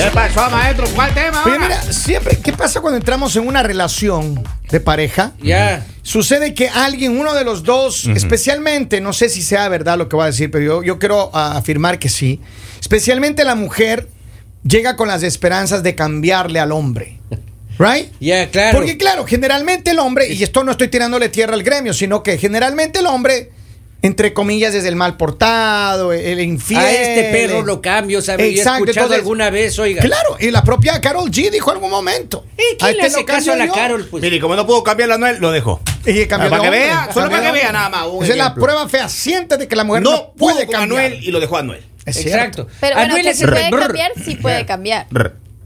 ¿Qué pasó, maestro? ¿Cuál tema? Mira, siempre, ¿qué pasa cuando entramos en una relación de pareja? Ya. Sucede que alguien, uno de los dos, especialmente, no sé si sea verdad lo que voy a decir, pero yo, yo quiero ah, afirmar que sí, especialmente la mujer llega con las esperanzas de cambiarle al hombre. ¿Right? Ya, claro. Porque claro, generalmente el hombre, y esto no estoy tirándole tierra al gremio, sino que generalmente el hombre, entre comillas, es el mal portado, el infiel. A este perro lo cambio, ¿sabes? Yo he Exacto, escuchado entonces- alguna vez, oiga. Claro, y la propia Carol G dijo en algún momento. ¿Y quién "A le este hace caso a la cambio yo". Carol? Pues? Mire, y como no pudo cambiar la Noel, lo dejó. Y cambió Para de que vea, solo para que vea nada más, Esa es la prueba fehaciente de que la mujer No, no, puede pudo con cambiar. Anuel y lo dejó a Anuel. Es cierto. Exacto. Pero bueno, Anuel que es puede brr. cambiar, sí puede cambiar.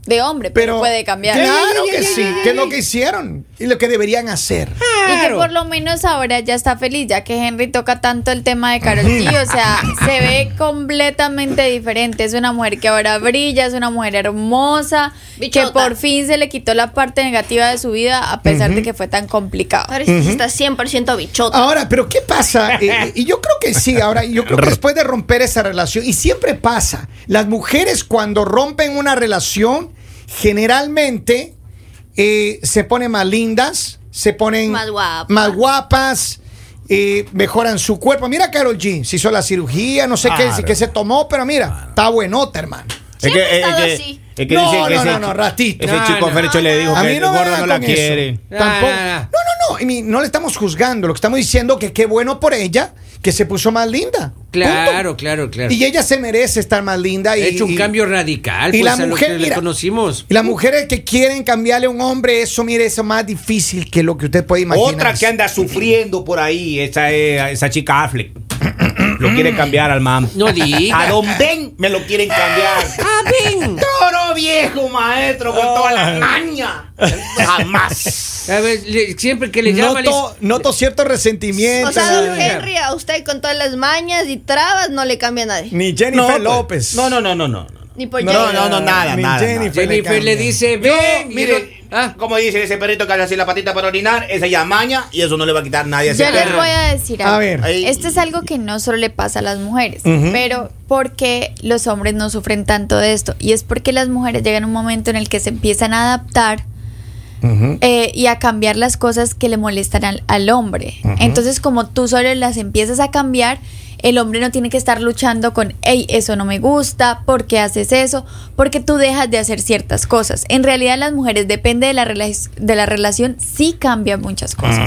De hombre, pero, Pero puede cambiar. Claro que sí, que es lo que hicieron y lo que deberían hacer. Y que Claro. por lo menos ahora ya está feliz, ya que Henry toca tanto el tema de Karol G. O sea, se ve completamente diferente. Es una mujer que ahora brilla, es una mujer hermosa, Bichota. que por fin se le quitó la parte negativa de su vida, a pesar de que fue tan complicado. Ahora sí está 100% bichota. Ahora, pero ¿qué pasa? Eh, y yo creo que sí, ahora, yo creo que después de romper esa relación, y siempre pasa, las mujeres cuando rompen una relación, generalmente eh, se ponen más lindas, se ponen Más guapas. más guapas, eh, mejoran su cuerpo. Mira, Carol G, se hizo la cirugía, no sé qué, Claro. qué se tomó, pero mira, está buenota, hermano. Así. es que No, que no, ese, no, no, ratito. Ese No, chico no. Ferecho le dijo A que el no gordo la quiere. Tampoco. No, no, no. No, no, no. y mi- no le estamos juzgando. Lo que estamos diciendo que qué bueno por ella que se puso más linda. Claro, Punto. claro, claro. Y ella se merece estar más linda. Y, He hecho un y- cambio radical, y pues, la a mujer, lo que le conocimos. Y las mujeres que quieren cambiarle a un hombre, eso, mire, eso es más difícil que lo que usted puede imaginar. Otra que anda sufriendo por ahí, esa, eh, esa chica Affleck. lo quiere cambiar al mam. No diga. A Don Ben me lo quieren cambiar. ¡Ah, ven! Toro viejo, maestro, con toda la maña. Jamás. A ver, le- siempre que le llaman... Noto, noto cierto resentimiento. O sea, don. Henry, a usted con todas las mañas y trabas no le cambia a nadie. Ni Jennifer No, pues, López. No, no, no, no, no. Ni por No, Jenny. no, no, nada, Ni nada, Jennifer, Jennifer le dice, ven. y mire, ah, como dice ese perrito que hace así la patita para orinar, esa ya maña y eso no le va a quitar nadie a ese Yo les voy a decir A algo. ver. Ahí- Esto es algo que no solo le pasa a las mujeres, pero ¿por qué los hombres no sufren tanto de esto? Y es porque las mujeres llegan a un momento en el que se empiezan a adaptar Eh, y a cambiar las cosas que le molestan al, al hombre. Entonces, como tú solo las empiezas a cambiar, el hombre no tiene que estar luchando con, hey, eso no me gusta, ¿por qué haces eso? Porque tú dejas de hacer ciertas cosas. En realidad, las mujeres, depende de la, rela- de la relación, sí cambian muchas cosas.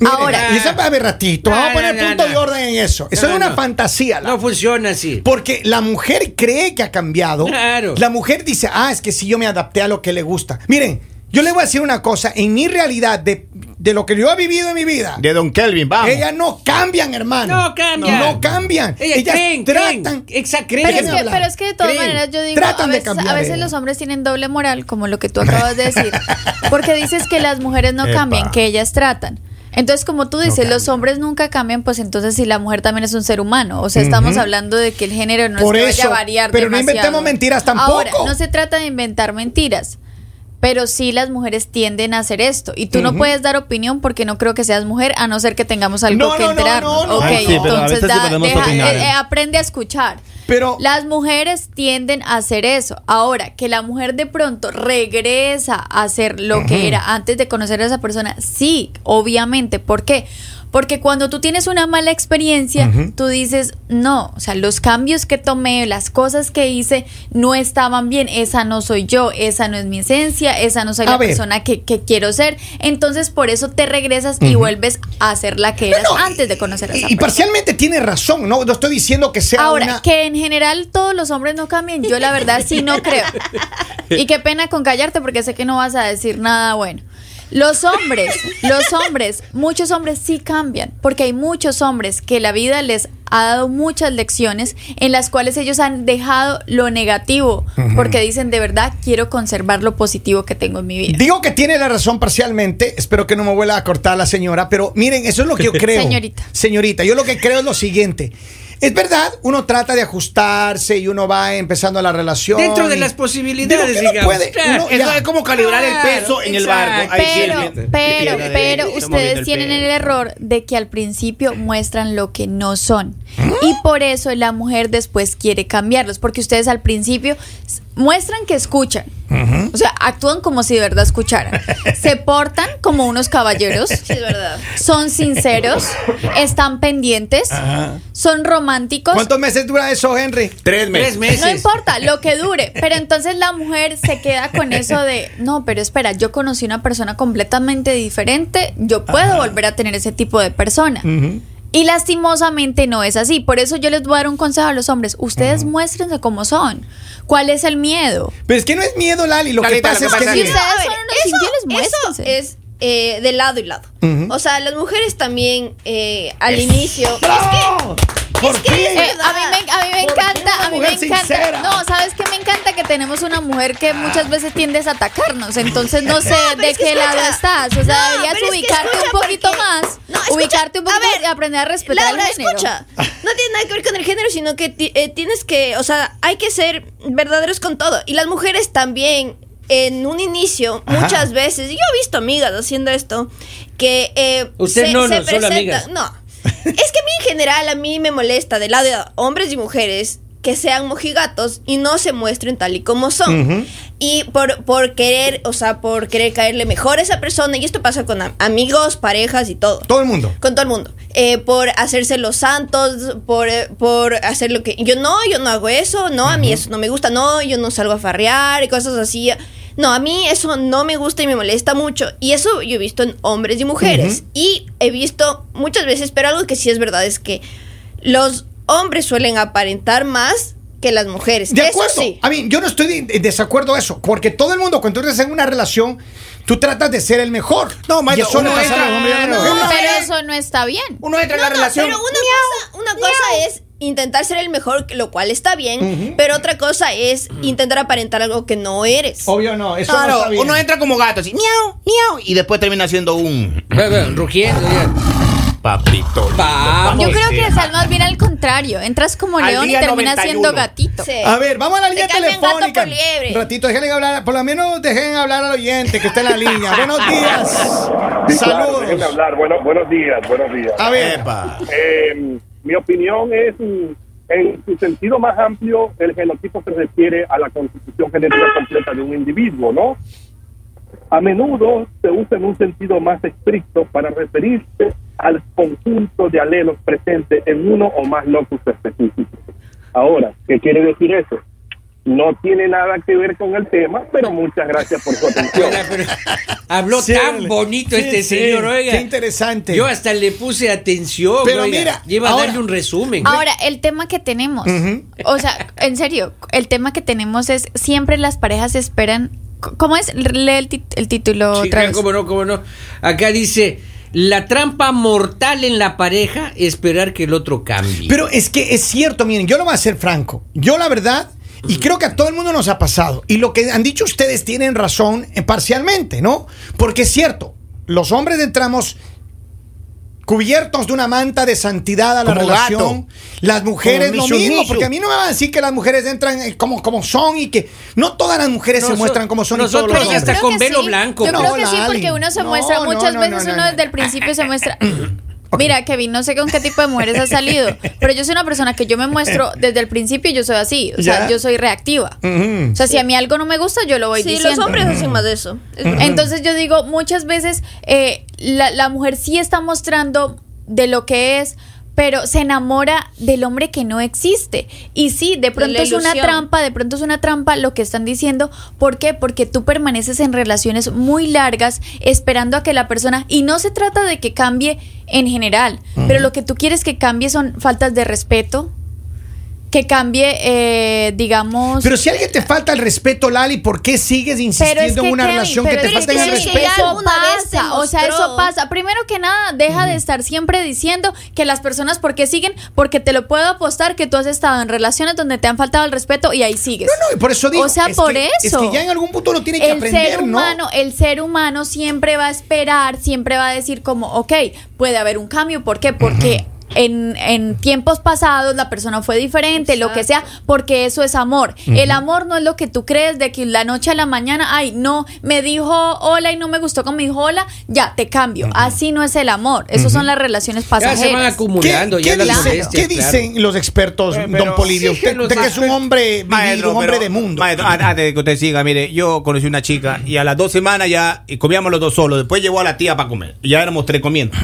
Mire, Ahora, y eso, a ver, ratito, No, vamos a poner no, no, punto no. de orden en eso. Eso No, es una no. fantasía. la no funciona así. Porque la mujer cree que ha cambiado. Claro. La mujer dice, ah, es que si yo me adapté a lo que le gusta. Miren, yo le voy a decir una cosa. En mi realidad, de, de lo que yo he vivido en mi vida, De Don Kelvin, vamos. ellas no cambian, hermano. No cambian. No cambian. Ellas Ellas creen, tratan. creen. Exacto. Pero es, que, hablar. pero es que de todas Creen. maneras yo digo, a Tratan de veces, cambiar a veces ellas. los hombres tienen doble moral, como lo que tú acabas de decir, porque dices que las mujeres no Epa. cambian, que ellas tratan. Entonces, como tú dices, los hombres nunca cambian, pues entonces si la mujer también es un ser humano, o sea, estamos hablando de que el género no Por es que vaya eso, a variar pero no demasiado. inventemos mentiras tampoco. Ahora, no se trata de inventar mentiras. Pero sí las mujeres tienden a hacer esto. Y tú no puedes dar opinión porque no creo que seas mujer, a no ser que tengamos algo No, que no, no, enterarnos. no. Ok, Ay, sí, entonces sí deja- eh, eh, aprende a escuchar. Pero Las mujeres tienden a hacer eso. Ahora, que la mujer de pronto regresa a hacer lo que era antes de conocer a esa persona, sí, obviamente. ¿Por qué? Porque cuando tú tienes una mala experiencia, tú dices, no, o sea, los cambios que tomé, las cosas que hice, no estaban bien, esa no soy yo, esa no es mi esencia, esa no soy A la ver. persona que, que quiero ser. Entonces, por eso te regresas y vuelves a ser la que eras Bueno, antes de conocer a esa y, y persona. parcialmente tiene razón, ¿no? No estoy diciendo que sea Ahora, una. que en general todos los hombres no cambien, yo la verdad sí no creo. Y qué pena con callarte porque sé que no vas a decir nada bueno. Los hombres, los hombres, muchos hombres sí cambian, porque hay muchos hombres que la vida les ha dado muchas lecciones en las cuales ellos han dejado lo negativo, porque dicen de verdad quiero conservar lo positivo que tengo en mi vida. Digo que tiene la razón parcialmente. Espero que no me vuelva a cortar la señora. Pero miren, eso es lo que yo creo. Señorita. Señorita, yo lo que creo es lo siguiente. Es verdad, uno trata de ajustarse y uno va empezando la relación. Dentro de y- las posibilidades, Pero que no digamos. puede, Claro. uno- es como calibrar el peso en el barco. Pero, pero, ustedes el tienen el error de que al principio muestran lo que no son. Y por eso la mujer después quiere cambiarlos, porque ustedes al principio muestran que escuchan. O sea, actúan como si de verdad escucharan. Se portan como unos caballeros. Sí, es verdad. Son sinceros, están pendientes, son románticos. ¿Cuántos meses dura eso, Henry? Tres meses. Tres meses. No importa lo que dure, pero entonces la mujer se queda con eso de, no, pero espera, yo conocí una persona completamente diferente, yo puedo volver a tener ese tipo de persona. Y lastimosamente no es así. Por eso yo les voy a dar un consejo a los hombres. Ustedes muéstrense como son. ¿Cuál es el miedo? Pero es que no es miedo, Lali. Lo que pasa lo es que que. pasa Si es ustedes ver, son unos infieles, eso es eh, de lado y lado. O sea, las mujeres también eh, al inicio. ¿Por es que qué? es Eh, a mí una a mí mujer me encanta. sincera? No, ¿sabes qué me encanta? Que tenemos una mujer que muchas veces tiendes a atacarnos. Entonces no sé de es que qué lado estás. O sea, No, deberías ubicarte un poquito porque- más. No, escucha, ubicarte un poquito ver, y aprender a respetar Laura, el género. escucha. No tiene nada que ver con el género, sino que eh, tienes que, o sea, hay que ser verdaderos con todo. Y las mujeres también, en un inicio, Ajá. muchas veces, y yo he visto amigas haciendo esto, que eh, Usted no, no, presentan- amigas. No, es que a mí en general, a mí me molesta del lado de hombres y mujeres que sean mojigatos y no se muestren tal y como son. Y por, por querer, o sea, por querer caerle mejor a esa persona, y esto pasa con am- amigos, parejas y todo Todo el mundo. con todo el mundo. Eh, por hacerse los santos, por, por hacer lo que... Yo no, yo no hago eso, no, a mí eso no me gusta, no, yo no salgo a farrear y cosas así. No, a mí eso no me gusta y me molesta mucho. Y eso yo he visto en hombres y mujeres. Y he visto muchas veces, pero algo que sí es verdad es que los hombres suelen aparentar más que las mujeres. De eso acuerdo. sí. A mí, yo no estoy de- de desacuerdo a eso. Porque todo el mundo, cuando tú estás en una relación, tú tratas de ser el mejor. No, Mario, eso pasa a los hombres no, no, Pero eso no está bien. Uno entra en la No, no, relación. Pero una cosa, una cosa es intentar ser el mejor, lo cual está bien, pero otra cosa es intentar aparentar algo que no eres. Obvio no, eso no Claro, está bien. uno entra como gato así, miau, miau, y después termina siendo un Rugiendo. Papito. Vamos. Yo creo que es más bien al contrario. Entras como Al león y día terminas 91. siendo gatito. Sí. A ver, vamos a la Se línea cambian gato telefónica. por liebre. Ratito, déjenle hablar, por lo menos dejen hablar al oyente que está en la línea. Buenos días. Sí, claro, déjenme Saludos. hablar. Bueno, buenos días, buenos días. A ver, Epa. Eh, mi opinión es, mm, en su sentido más amplio, el genotipo se refiere a la constitución genética completa de un individuo, ¿no? A menudo se usa en un sentido más estricto para referirse al conjunto de alelos presentes en uno o más locus específicos. Ahora, ¿qué quiere decir eso? No tiene nada que ver con el tema, pero muchas gracias por su atención. Oiga, pero habló Sí, tan bonito sí, este sí, señor, oiga. qué interesante. Yo hasta le puse atención, Pero oiga. mira, Lleva a darle un resumen. Ahora, el tema que tenemos, Ujú. o sea, en serio, el tema que tenemos es siempre las parejas esperan. ¿Cómo es? Lee el, el título Sí, otra vez. cómo no, cómo no. Acá dice, la trampa mortal en la pareja, esperar que el otro cambie. Pero es que es cierto, miren, yo lo voy a ser franco. Yo la verdad, y creo que a todo el mundo nos ha pasado, y lo que han dicho ustedes tienen razón eh, parcialmente, ¿no? Porque es cierto, los hombres entramos cubiertos de una manta de santidad a la Como relación. gato. Las mujeres Como lo mismo, porque a mí no me van a decir que las mujeres entran eh, como, como son y que no todas las mujeres se muestran como son y todos nosotros ya hombres. hasta con velo sí. blanco. Yo No, creo que sí, porque uno se No, muestra, no, muchas no, veces no, uno no. desde el principio se muestra. Mira, Kevin, no sé con qué tipo de mujeres has salido, pero yo soy una persona que yo me muestro desde el principio, yo soy así, o sea, Ya. yo soy reactiva. O sea, si a mí algo no me gusta, yo lo voy Sí, diciendo. los hombres hacen más de eso. Entonces yo digo, muchas veces eh, la, la mujer sí está mostrando de lo que es, pero se enamora del hombre que no existe. Y sí, de pronto es una trampa, de pronto es una trampa lo que están diciendo. ¿Por qué? Porque tú permaneces en relaciones muy largas esperando a que la persona, y no se trata de que cambie en general, pero lo que tú quieres que cambie son faltas de respeto, que cambie, eh, digamos... Pero si a alguien te falta el respeto, Lali, ¿por qué sigues insistiendo Pero es que, en una Kevin, relación que te es falta que el respeto? Eso vez o sea, eso pasa. Primero que nada, deja de estar siempre diciendo que las personas, ¿por qué siguen? Porque te lo puedo apostar que tú has estado en relaciones donde te han faltado el respeto y ahí sigues. No, no, y por eso digo. O sea, es por que- eso. Es que ya en algún punto uno tiene que el aprender, ser ¿no? humano, el ser humano siempre va a esperar, siempre va a decir como, ok, puede haber un cambio, ¿por qué? Porque en, en tiempos pasados la persona fue diferente, lo que sea, porque eso es amor. El amor no es lo que tú crees de que la noche a la mañana, ay, no, me dijo hola y no me gustó como me dijo hola, ya, te cambio. Así no es el amor. Eso son las relaciones Ya se van pasajeras. acumulando ¿Qué, ya qué las qué claro. dicen los expertos, Eh, don Polivio? sí, usted, que es un hombre vivido, un hombre pero- de mundo. maestro, an- antes de que usted siga, mire, yo conocí una chica y a las dos semanas ya y comíamos los dos solos. Después llegó a la tía para comer. Y ya éramos tres comiendo.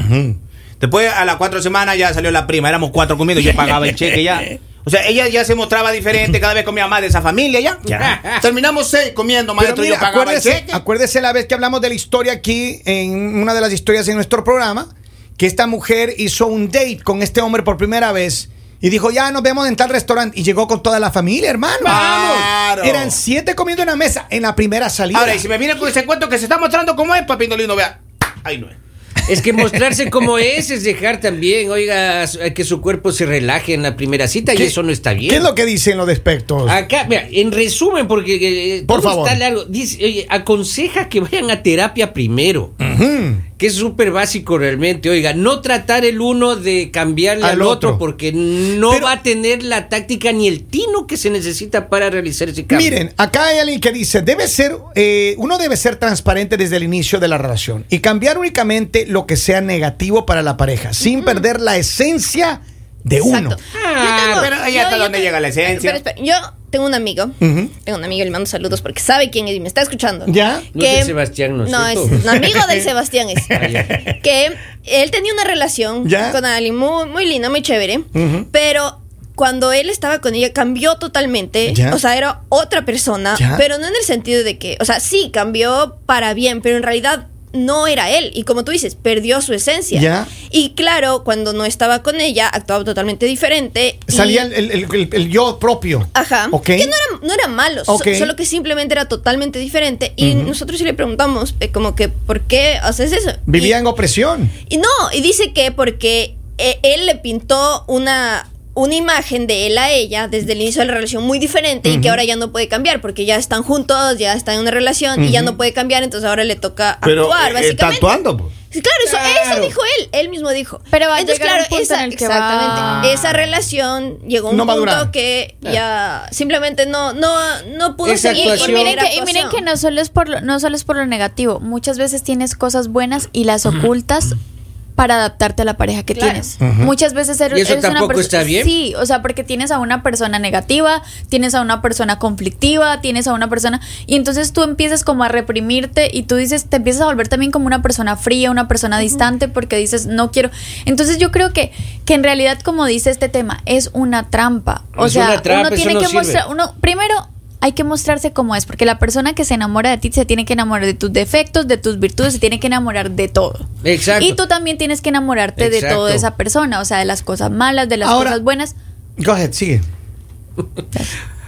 Después a las cuatro semanas ya salió la prima. Éramos cuatro comiendo. Yo pagaba el cheque ya. O sea, ella ya se mostraba diferente. Cada vez comía más de esa familia ya. Ya. Terminamos seis comiendo, maestro. yo pagaba el acuérdese, cheque. acuérdese la vez que hablamos de la historia aquí, en una de las historias en nuestro programa, que esta mujer hizo un date con este hombre por primera vez. Y dijo, ya nos vemos en tal restaurante. Y llegó con toda la familia, hermano. Claro. Eran siete comiendo en la mesa en la primera salida. Ahora, y si me viene con ese cuento que se está mostrando cómo es, papito lindo, vea. Ahí no es. Es que mostrarse como es es dejar también, oiga, que su cuerpo se relaje en la primera cita y ¿Qué- eso no está bien. ¿Qué es lo que dicen los expertos? Acá, mira, en resumen, porque eh, Por favor. está largo, dice, oye, aconseja que vayan a terapia primero, Ujú. Que es súper básico realmente, oiga, no tratar el uno de cambiarle Al al, otro, otro. porque no Pero- va a tener la táctica ni el tino que se necesita para realizar ese cambio. Miren, acá hay alguien que dice, debe ser, eh, uno debe ser transparente desde el inicio de la relación y cambiar únicamente lo que sea negativo para la pareja, sin perder la esencia de uno. Ah, Yo tengo- pero ahí hasta dónde llega la esencia. Yo tengo un amigo. Tengo un amigo, le mando saludos porque sabe quién es y me está escuchando. ¿Ya? No es el Sebastián, ¿no es No, es cierto? un amigo del Sebastián. Es. Ah, que él tenía una relación ¿Ya? con alguien muy, muy linda, muy chévere. Pero cuando él estaba con ella cambió totalmente. ¿Ya? O sea, era otra persona. ¿Ya? Pero no en el sentido de que, o sea, sí, cambió para bien, pero en realidad no era él. Y como tú dices, perdió su esencia. ¿Ya? Y claro, cuando no estaba con ella, actuaba totalmente diferente. y- Salía el, el- el- el yo propio. Ajá. Ok. Que no era, no era malo, so- solo que simplemente era totalmente diferente. Y nosotros sí le preguntamos, eh, como que, ¿por qué haces eso? Vivía Y- en opresión. y no, y dice que porque eh, él le pintó una, una imagen de él a ella desde el inicio de la relación muy diferente y que ahora ya no puede cambiar porque ya están juntos, ya están en una relación y ya no puede cambiar, entonces ahora le toca Pero actuar, eh, básicamente. está actuando, pues. Sí, Claro, eso, Claro. eso dijo él, él mismo dijo. Pero va a Entonces, claro, un punto esa, en el que exactamente, va- esa relación llegó a un No punto que ya simplemente no, no, no pudo Esa seguir. Y, miren que, y miren que no solo es por lo, no solo es por lo negativo, muchas veces tienes cosas buenas y las ocultas para adaptarte a la pareja que Claro. tienes. Muchas veces eres, ¿Y eso eres una tampoco perso- está bien? Sí, o sea, porque tienes a una persona negativa, tienes a una persona conflictiva, tienes a una persona y entonces tú empiezas como a reprimirte y tú dices, te empiezas a volver también como una persona fría, una persona distante porque dices, no quiero. Entonces yo creo que que en realidad como dice este tema, es una trampa. O Es sea, una trampa, uno tiene no que sirve. mostrar uno primero hay que mostrarse como es, porque la persona que se enamora de ti se tiene que enamorar de tus defectos, de tus virtudes, se tiene que enamorar de todo. Exacto. Y tú también tienes que enamorarte de toda esa persona, o sea, de las cosas malas, de las Ahora- cosas buenas. Go ahead, sigue.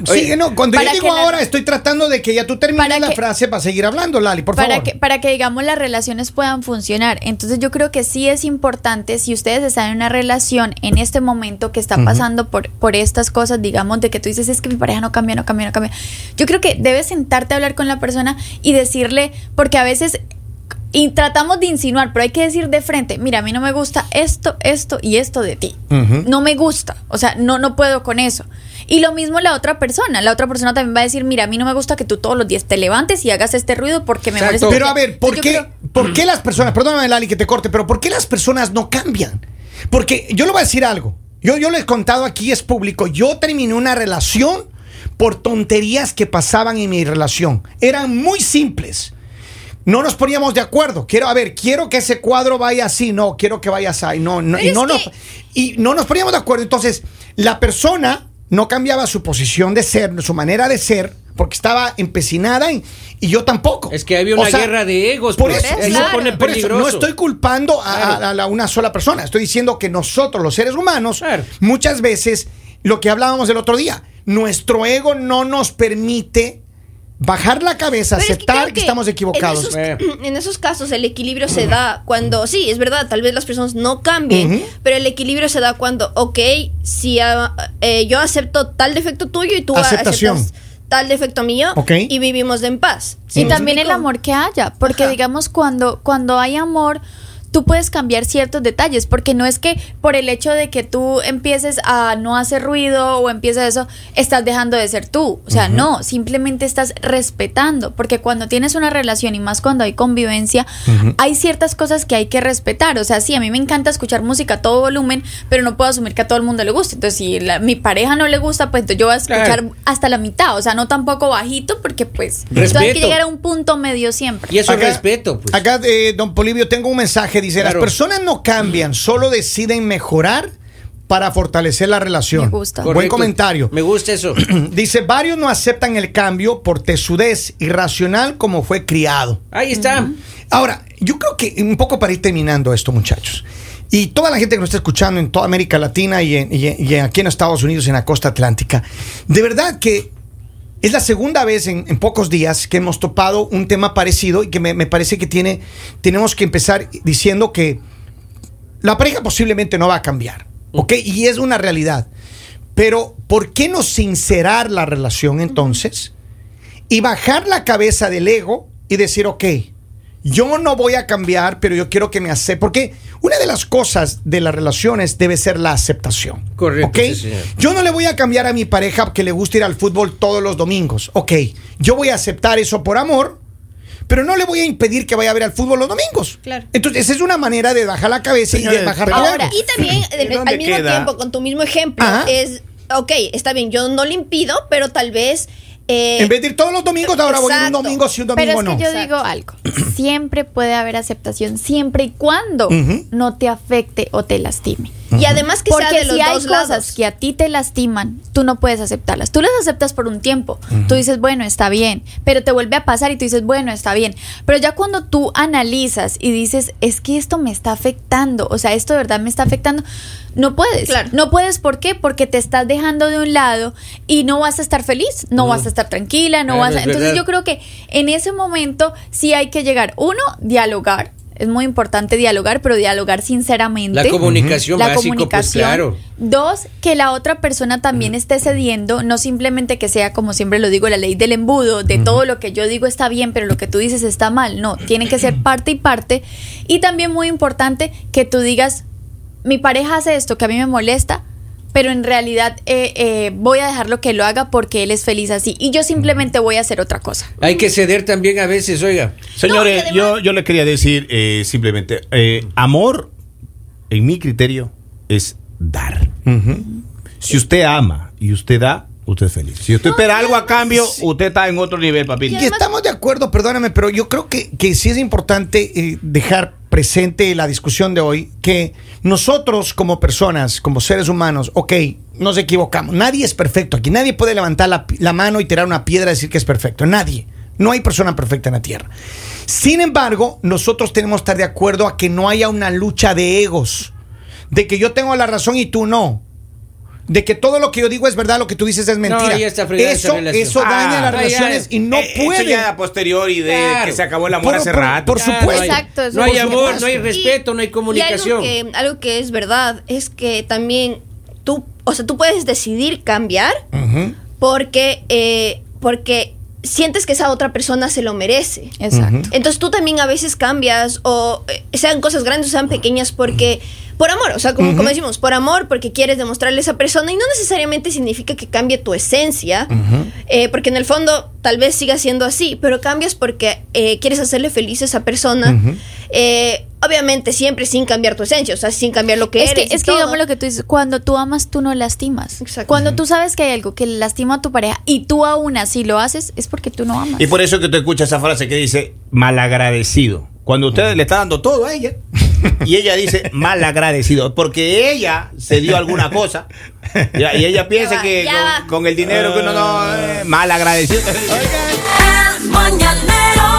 Oye, Sigue, no, cuando yo digo la- ahora, estoy tratando de que ya tú termines la que- frase para seguir hablando, Lali, por para favor. que para que digamos las relaciones puedan funcionar. Entonces yo creo que sí es importante si ustedes están en una relación en este momento que está pasando por por estas cosas, digamos de que tú dices es que mi pareja no cambia, no cambia, no cambia. Yo creo que debes sentarte a hablar con la persona y decirle porque a veces y tratamos de insinuar, pero hay que decir de frente, mira, a mí no me gusta esto, esto y esto de ti. No me gusta, o sea, no no puedo con eso. Y lo mismo la otra persona, la otra persona también va a decir, mira, a mí no me gusta que tú todos los días te levantes y hagas este ruido porque me Pero a ver, ¿por qué, creo- ¿por qué las personas, perdóname Lali que te corte, pero ¿por qué las personas no cambian? Porque yo le voy a decir algo. Yo, yo les he contado aquí, es público. Yo terminé una relación por tonterías que pasaban en mi relación. Eran muy simples. No nos poníamos de acuerdo. Quiero, a ver, quiero que ese cuadro vaya así. No, quiero que vaya así. No, no, y, no que- nos, y no nos poníamos de acuerdo. Entonces, la persona no cambiaba su posición de ser, su manera de ser, porque estaba empecinada en- y yo tampoco. Es que había una O sea, guerra de egos, Por pues. eso, Eso no, pone por eso, peligroso. no estoy culpando a, Claro. a- a la- una sola persona. Estoy diciendo que nosotros, los seres humanos, Claro. muchas veces, lo que hablábamos el otro día, nuestro ego no nos permite bajar la cabeza, Pero es que aceptar que, estamos equivocados. En esos, Eh. en esos casos el equilibrio se da cuando, sí, es verdad, tal vez las personas no cambien, pero el equilibrio se da cuando, ok, si ah, eh, yo acepto tal defecto tuyo y tú Aceptación. aceptas tal defecto mío Ok. y vivimos en paz. Y ¿Me también el amor que haya, porque Ajá. digamos cuando cuando hay amor tú puedes cambiar ciertos detalles, porque no es que por el hecho de que tú empieces a no hacer ruido o empieces eso, estás dejando de ser tú. O sea, no, simplemente estás respetando, porque cuando tienes una relación y más cuando hay convivencia, hay ciertas cosas que hay que respetar. O sea, sí, a mí me encanta escuchar música a todo volumen, pero no puedo asumir que a todo el mundo le guste. Entonces, si la- mi pareja no le gusta, pues entonces yo voy a escuchar Claro. hasta la mitad. O sea, no tampoco bajito, porque pues entonces hay que Respeto. llegar a un punto medio siempre. Y eso es Acá- respeto, pues. Acá, eh, don Polivio, tengo un mensaje. Dice, Claro. las personas no cambian, solo deciden mejorar para fortalecer la relación. Me gusta. Buen Correcto. comentario. Me gusta eso. Dice, varios no aceptan el cambio por tesudez irracional como fue criado. Ahí está. Ahora, yo creo que un poco para ir terminando esto, muchachos. Y toda la gente que nos está escuchando en toda América Latina y, en- y en- y aquí en Estados Unidos, en la costa atlántica, de verdad que es la segunda vez en, pocos días que hemos topado un tema parecido y que me, me parece que tiene, tenemos que empezar diciendo que la pareja posiblemente no va a cambiar, ¿ok? Y es una realidad. Pero, ¿por qué no sincerar la relación entonces? y bajar la cabeza del ego y decir, ok, yo no voy a cambiar, pero yo quiero que me acepte. Porque una de las cosas de las relaciones debe ser la aceptación. Correcto, ¿ok? sí, señor. Yo no le voy a cambiar a mi pareja que le gusta ir al fútbol todos los domingos. Ok, yo voy a aceptar eso por amor. Pero no le voy a impedir que vaya a ver al fútbol los domingos. Claro. Entonces, esa es una manera de bajar la cabeza y de bajar tu Ahora. Y también, ¿Y al- mismo queda? tiempo, con tu mismo ejemplo, Ajá. es, ok, está bien, yo no le impido, pero tal vez... eh, En vez de ir todos los domingos, ahora voy a ir un domingo sí, un Pero domingo es que no. yo digo algo, siempre puede haber aceptación, siempre y cuando no te afecte o te lastime. Y además que sea de los si hay dos cosas lados. que a ti te lastiman, tú no puedes aceptarlas. Tú las aceptas por un tiempo. Tú dices, bueno, está bien. Pero te vuelve a pasar y tú dices, bueno, está bien. Pero ya cuando tú analizas y dices, es que esto me está afectando, o sea, esto de verdad me está afectando, no puedes. Claro. No puedes, ¿por qué? Porque te estás dejando de un lado y no vas a estar feliz, no vas a estar tranquila, no Claro, vas a... es Entonces yo creo que en ese momento sí hay que llegar, uno, dialogar. Es muy importante dialogar, pero dialogar sinceramente La comunicación la básico, pues comunicación. claro. Dos, que la otra persona también esté cediendo, no simplemente que sea, como siempre lo digo, la ley del embudo, de todo lo que yo digo está bien, pero lo que tú dices está mal. No, tiene que ser parte y parte. Y también muy importante que tú digas, mi pareja hace esto que a mí me molesta, pero en realidad eh, eh, voy a dejarlo que lo haga porque él es feliz así. Y yo simplemente voy a hacer otra cosa. Hay que ceder también a veces, oiga. Señores, No, yo, yo le quería decir eh, simplemente, eh, amor, en mi criterio, es dar. Si usted ama y usted da, usted es feliz. Si usted espera algo a cambio, usted está en otro nivel, papito. Y estamos de acuerdo, perdóname, pero yo creo que, que sí es importante eh, dejar presente la discusión de hoy que nosotros como personas, como seres humanos, ok, nos equivocamos. Nadie es perfecto aquí. Nadie puede levantar la, la mano y tirar una piedra y decir que es perfecto. Nadie. No hay persona perfecta en la tierra. Sin embargo, nosotros tenemos que estar de acuerdo a que no haya una lucha de egos. De que yo tengo la razón y tú no. De que todo lo que yo digo es verdad, lo que tú dices es mentira. eso, relación. eso daña Ah, las relaciones y no Eh, Eso puede. ya a posteriori de Claro. que se acabó el amor Por- hace por- rato. por supuesto. no hay- Exacto, eso no hay amor, no hay respeto, no hay comunicación. Y algo que, algo que es verdad es que también tú, o sea, tú puedes decidir cambiar porque, eh, porque sientes que esa otra persona se lo merece. Exacto. Entonces tú también a veces cambias o eh, sean cosas grandes o sean pequeñas porque por amor, o sea, como, como decimos, por amor, porque quieres demostrarle a esa persona y no necesariamente significa que cambie tu esencia, eh, porque en el fondo tal vez siga siendo así, pero cambias porque eh, quieres hacerle feliz a esa persona, eh, obviamente siempre sin cambiar tu esencia, o sea, sin cambiar lo que es que, eres. y es que todo. digamos lo que tú dices, cuando tú amas, tú no lastimas. Exacto. Cuando tú sabes que hay algo que le lastima a tu pareja y tú aún así lo haces, es porque tú no amas. Y por eso que tú escuchas esa frase que dice malagradecido. Cuando usted le está dando todo a ella y ella dice malagradecido, porque ella se dio alguna cosa. Y ella piensa que con, el dinero que uno no, eh, malagradecido. El mañanero